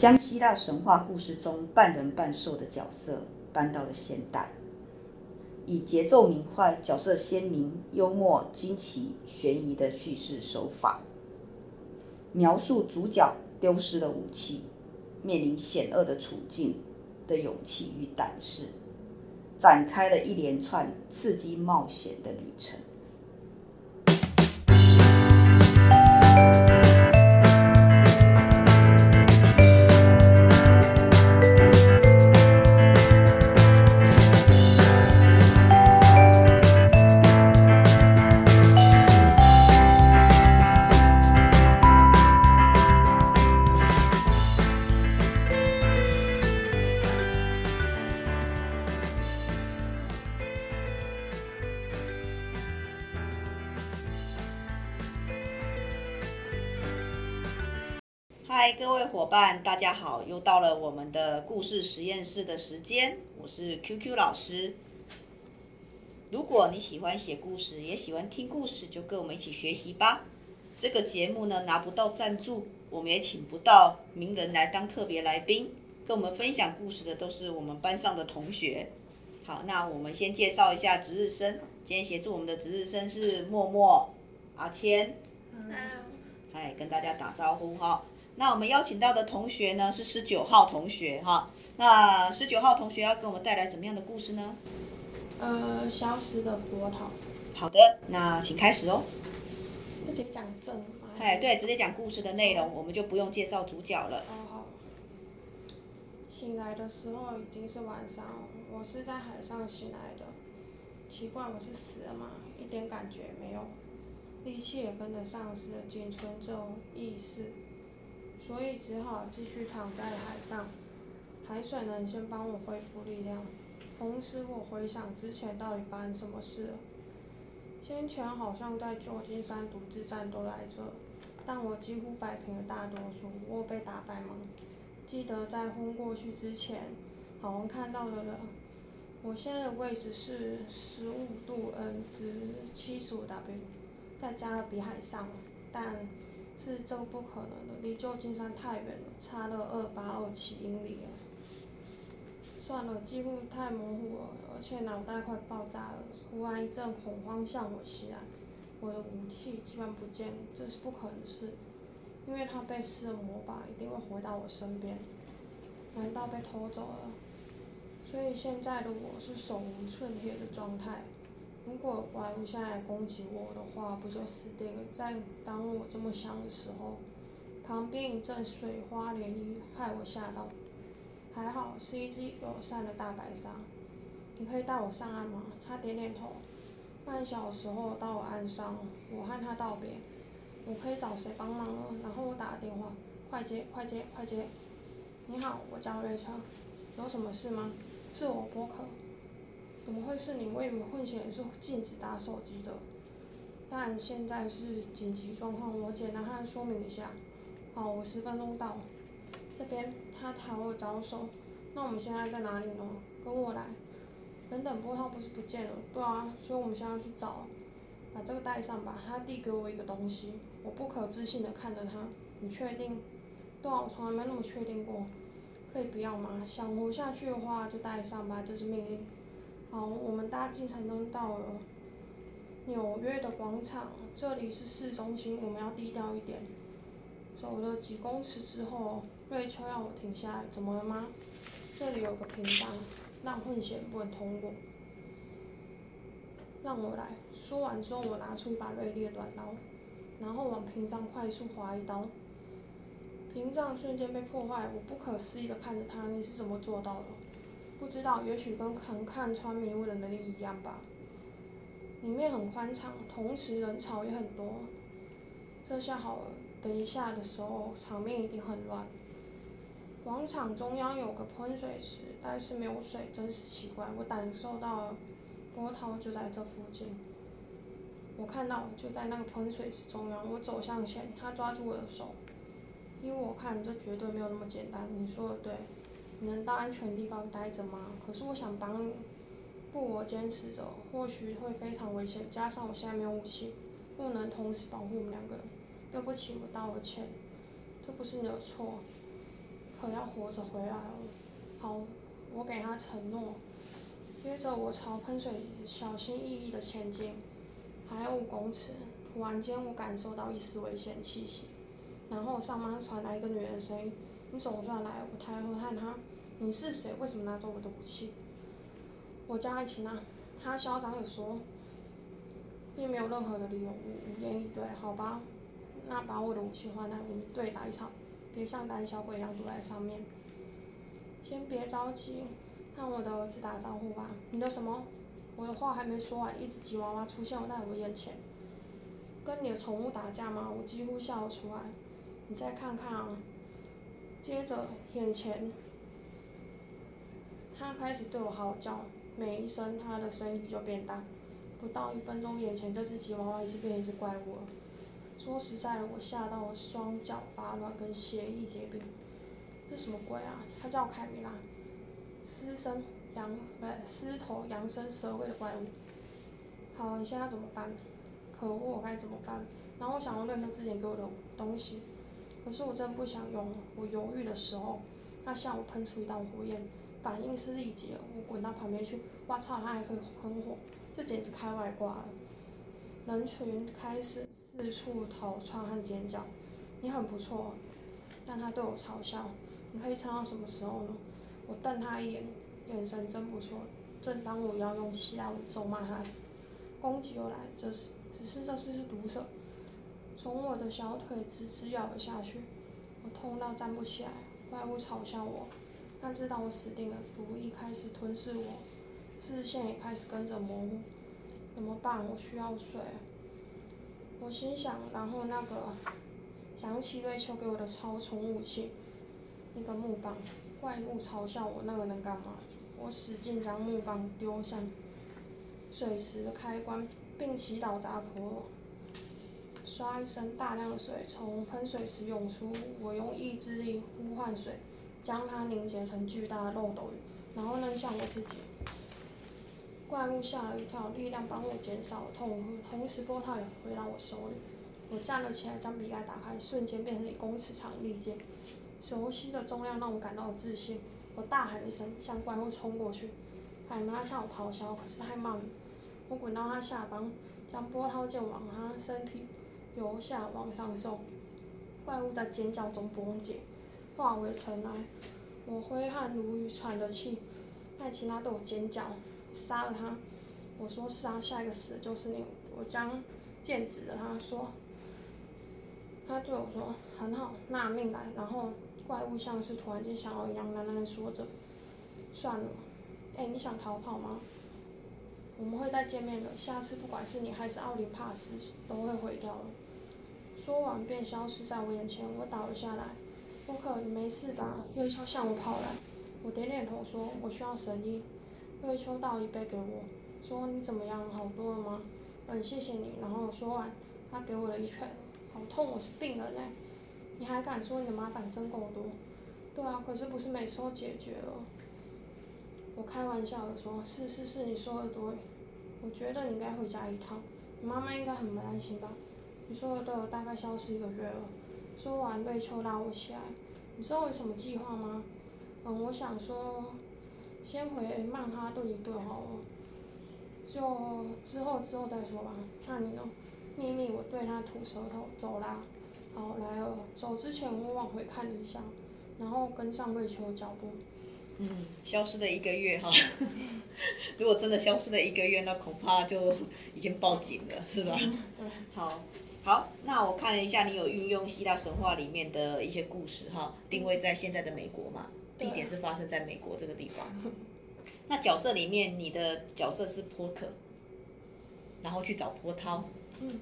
将希腊神话故事中半人半兽的角色搬到了现代，以节奏明快、角色鲜明、幽默、惊奇、悬疑的叙事手法，描述主角丢失了武器，面临险恶的处境的勇气与胆识，展开了一连串刺激冒险的旅程。嗨，各位伙伴，大家好！又到了我们的故事实验室的时间，我是 QQ 老师。如果你喜欢写故事，也喜欢听故事，就跟我们一起学习吧。这个节目呢，拿不到赞助，我们也请不到名人来当特别来宾，跟我们分享故事的都是我们班上的同学。好，那我们先介绍一下值日生。今天协助我们的值日生是默默、阿谦。嗯。嗨，跟大家打招呼哈。那我们邀请到的同学呢，是十九号同学哈。那十九号同学要给我们带来怎么样的故事呢？呃，消失的波涛。好的，那请开始哦。直接讲正。哎，对，直接讲故事的内容，我们就不用介绍主角了。哦好。醒来的时候已经是晚上，我是在海上醒来的。奇怪，我是死了吗？一点感觉没有，力气也跟着丧失了，仅存着意识。所以只好继续躺在海上，海水能先帮我恢复力量。同时，我回想之前到底发生什么事了。先前好像在旧金山独自战斗来着，但我几乎摆平了大多数，我被打败吗？记得在昏过去之前，好像看到了了。我现在的位置是十五度 N 值七十五 W，在加勒比海上，但。是这不可能的，离旧金山太远了，差了二八二七英里了。算了，记录太模糊了，而且脑袋快爆炸了。忽然一阵恐慌向我袭来，我的武器居然不见了，这是不可能的事，因为他被施了魔法，一定会回到我身边。难道被偷走了？所以现在的我是手无寸铁的状态。如果怪物下来攻击我的话，不就死定了？在当我这么想的时候，旁边一阵水花涟漪，害我吓到。还好是一只友善的大白鲨。你可以带我上岸吗？他点点头。半小时后到岸上，我和他道别。我可以找谁帮忙了？然后我打了电话，快接，快接，快接。你好，我叫瑞昌。有什么事吗？是我波克。怎么会是你？为什么混血是禁止打手机的。但现在是紧急状况，我简单和说明一下。好，我十分钟到。这边，他朝我招手。那我们现在在哪里呢？跟我来。等等，波涛不是不见了？对啊，所以我们现在要去找。把这个带上吧。他递给我一个东西，我不可置信的看着他。你确定？对啊，我从来没那么确定过。可以不要吗？想活下去的话就带上吧，这是命令。好，我们搭计程车到了纽约的广场，这里是市中心，我们要低调一点。走了几公尺之后，瑞秋让我停下来，怎么了吗？这里有个屏障，让混血不能通过。让我来。说完之后，我拿出一把锐利的短刀，然后往屏障快速划一刀。屏障瞬间被破坏，我不可思议的看着他，你是怎么做到的？不知道，也许跟看看穿迷雾的能力一样吧。里面很宽敞，同时人潮也很多。这下好了，等一下的时候场面一定很乱。广场中央有个喷水池，但是没有水，真是奇怪。我感受到，波涛就在这附近。我看到就在那个喷水池中央，我走向前，他抓住我的手。依我看，这绝对没有那么简单。你说的对。你能到安全地方待着吗？可是我想帮你，不，我坚持着，或许会非常危险。加上我现在没有武器，不能同时保护我们两个人。对不起，我道了歉，这不是你的错。可要活着回来了。好，我给他承诺。接着我朝喷水小心翼翼的前进，还有五公尺，突然间我感受到一丝危险气息，然后上方传来一个女人声音：“你总算来。”我抬头看他：“你是谁？为什么拿走我的武器？”我叫爱琴娜，他嚣张地说：“并没有任何的理由。”无言以对。好吧，那把我的武器换来，我们对打一场，别像胆小鬼一样躲在上面。先别着急。让我的儿子打招呼吧。你的什么？我的话还没说完，一只吉娃娃出现在我眼前。跟你的宠物打架吗？我几乎笑了出来。你再看看啊。接着，眼前，他开始对我嚎叫，每一声他的声音就变大。不到一分钟，眼前这只吉娃娃已经变成一只怪物了。说实在的，我吓到了，双脚发软，跟血液结冰。这什么鬼啊？他叫凯米拉。狮身羊不对狮头羊身蛇尾的怪物。好，你现在怎么办？可恶，我该怎么办？然后我想用瑞克之前给我的东西，可是我真的不想用。我犹豫的时候，他向我喷出一道火焰，反应是立即。我滚到旁边去，哇操，他还可以喷火，这简直开外挂了。人群开始四处逃窜和尖叫。你很不错，但他对我嘲笑。你可以撑到什么时候呢？我瞪他一眼，眼神真不错。正当我要用希腊文咒骂他时，攻击又来，这是只是这是毒蛇，从我的小腿直直咬了下去，我痛到站不起来。怪物嘲笑我，他知道我死定了，毒一开始吞噬我，视线也开始跟着模糊。怎么办？我需要水。我心想，然后那个想起瑞秋给我的超重武器，一个木棒。怪物嘲笑我，那个能干嘛？我使劲将木棒丢向水池的开关，并祈祷杂婆。唰一声，大量的水从喷水池涌出。我用意志力呼唤水，将它凝结成巨大的漏斗云，然后扔向我自己。怪物吓了一跳，力量帮我减少了痛苦，同时波涛也回到我手里。我站了起来，将笔盖打开，瞬间变成一公尺长的利剑。熟悉的重量让我感到自信，我大喊一声，向怪物冲过去。海妈向我咆哮，可是太慢了。我滚到他下方，将波涛剑往他身体由下往上送。怪物在尖叫中崩解，化为尘埃。我挥汗如雨，喘着气。艾奇拉对我尖叫，杀了他。我说是啊，下一个死的就是你。我将剑指着他说。他对我说很好，纳命来，然后。怪物像是突然间想要一样，喃喃说着：“算了，哎，你想逃跑吗？我们会再见面的。下次不管是你还是奥林帕斯，都会毁掉的。”说完便消失在我眼前。我倒了下来。沃克，你没事吧？瑞秋向我跑来。我点点头说：“我需要神医。”瑞秋倒一杯给我，说：“你怎么样？好多了吗？”嗯，谢谢你。然后说完，他给我了一拳。好痛，我是病人嘞。你还敢说你的麻烦真够多？对啊，可是不是每次都解决了。我开玩笑的说：“是是是，你说的对。我觉得你应该回家一趟，你妈妈应该很不担心吧？你说的对，我大概消失一个月了。”说完，瑞秋拉我起来：“你知道我有什么计划吗？”嗯，我想说，先回曼哈顿一顿好了，就之后之后再说吧。那你呢？秘密，我对他吐舌头，走啦。好，来了。走之前，我往回看了一下，然后跟上瑞秋的脚步。嗯，消失了一个月哈。如果真的消失了一个月，那恐怕就已经报警了，是吧？嗯。好，好，那我看了一下，你有运用希腊神话里面的一些故事哈，定位在现在的美国嘛，地点是发生在美国这个地方。那角色里面，你的角色是波克，然后去找波涛。嗯。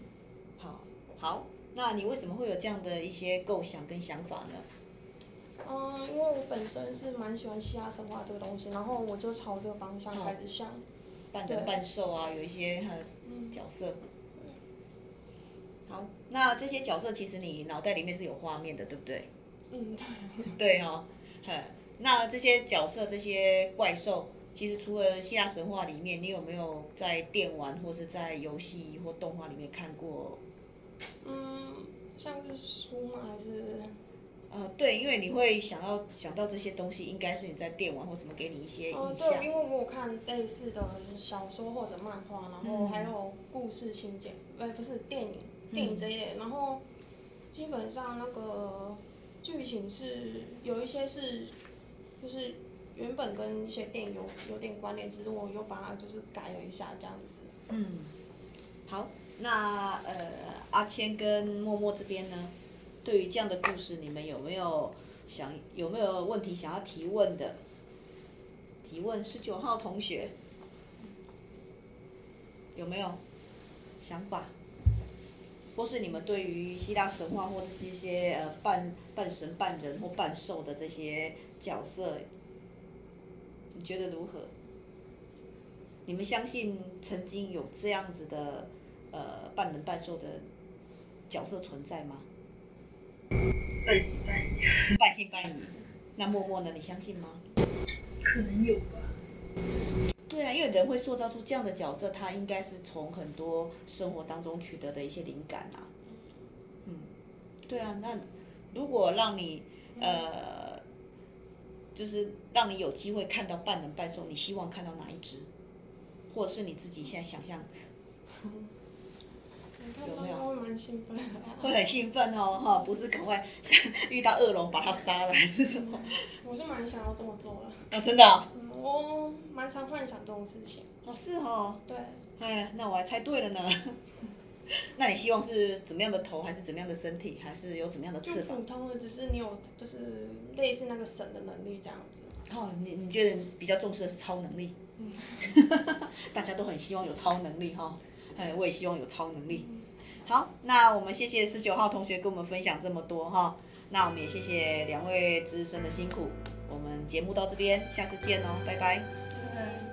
好，好。那你为什么会有这样的一些构想跟想法呢？嗯，因为我本身是蛮喜欢希腊神话这个东西，然后我就朝这个方向开始想。半人半兽啊，有一些角色。嗯。好，那这些角色其实你脑袋里面是有画面的，对不对？嗯，对。对哦，那这些角色、这些怪兽，其实除了希腊神话里面，你有没有在电玩或是在游戏或动画里面看过？嗯，像是书吗？还是？呃，对，因为你会想要想到这些东西，应该是你在电玩或什么给你一些。哦，对，因为我有看类似的小说或者漫画，然后还有故事情节，呃、嗯，不是电影，电影这一类，嗯、然后基本上那个剧情是有一些是，就是原本跟一些电影有有点关联，只是我又把它就是改了一下这样子。嗯，好，那呃，阿谦跟默默这边呢？对于这样的故事，你们有没有想有没有问题想要提问的？提问十九号同学，有没有想法？或是你们对于希腊神话或者是一些呃半半神半人或半兽的这些角色，你觉得如何？你们相信曾经有这样子的呃半人半兽的角色存在吗？半信半疑，半信半疑。那默默呢？你相信吗？可能有吧。对啊，因为人会塑造出这样的角色，他应该是从很多生活当中取得的一些灵感啊。嗯，对啊。那如果让你呃，就是让你有机会看到半人半兽，你希望看到哪一只？或者是你自己现在想象？有没有？会蛮兴奋的。会很兴奋哦，哈，不是赶快遇到恶龙把它杀了，还是什么？我是蛮想要这么做的。啊，真的、啊？嗯，我蛮常幻想这种事情。哦，是哦。对。哎，那我还猜对了呢。那你希望是怎么样的头，还是怎么样的身体，还是有怎么样的翅膀？普通的，只是你有，就是类似那个神的能力这样子。哦，你你觉得比较重视的是超能力？嗯。大家都很希望有超能力哈，哎，我也希望有超能力。好，那我们谢谢十九号同学跟我们分享这么多哈，那我们也谢谢两位资深的辛苦，节目到这边，下次见哦，拜拜。拜拜。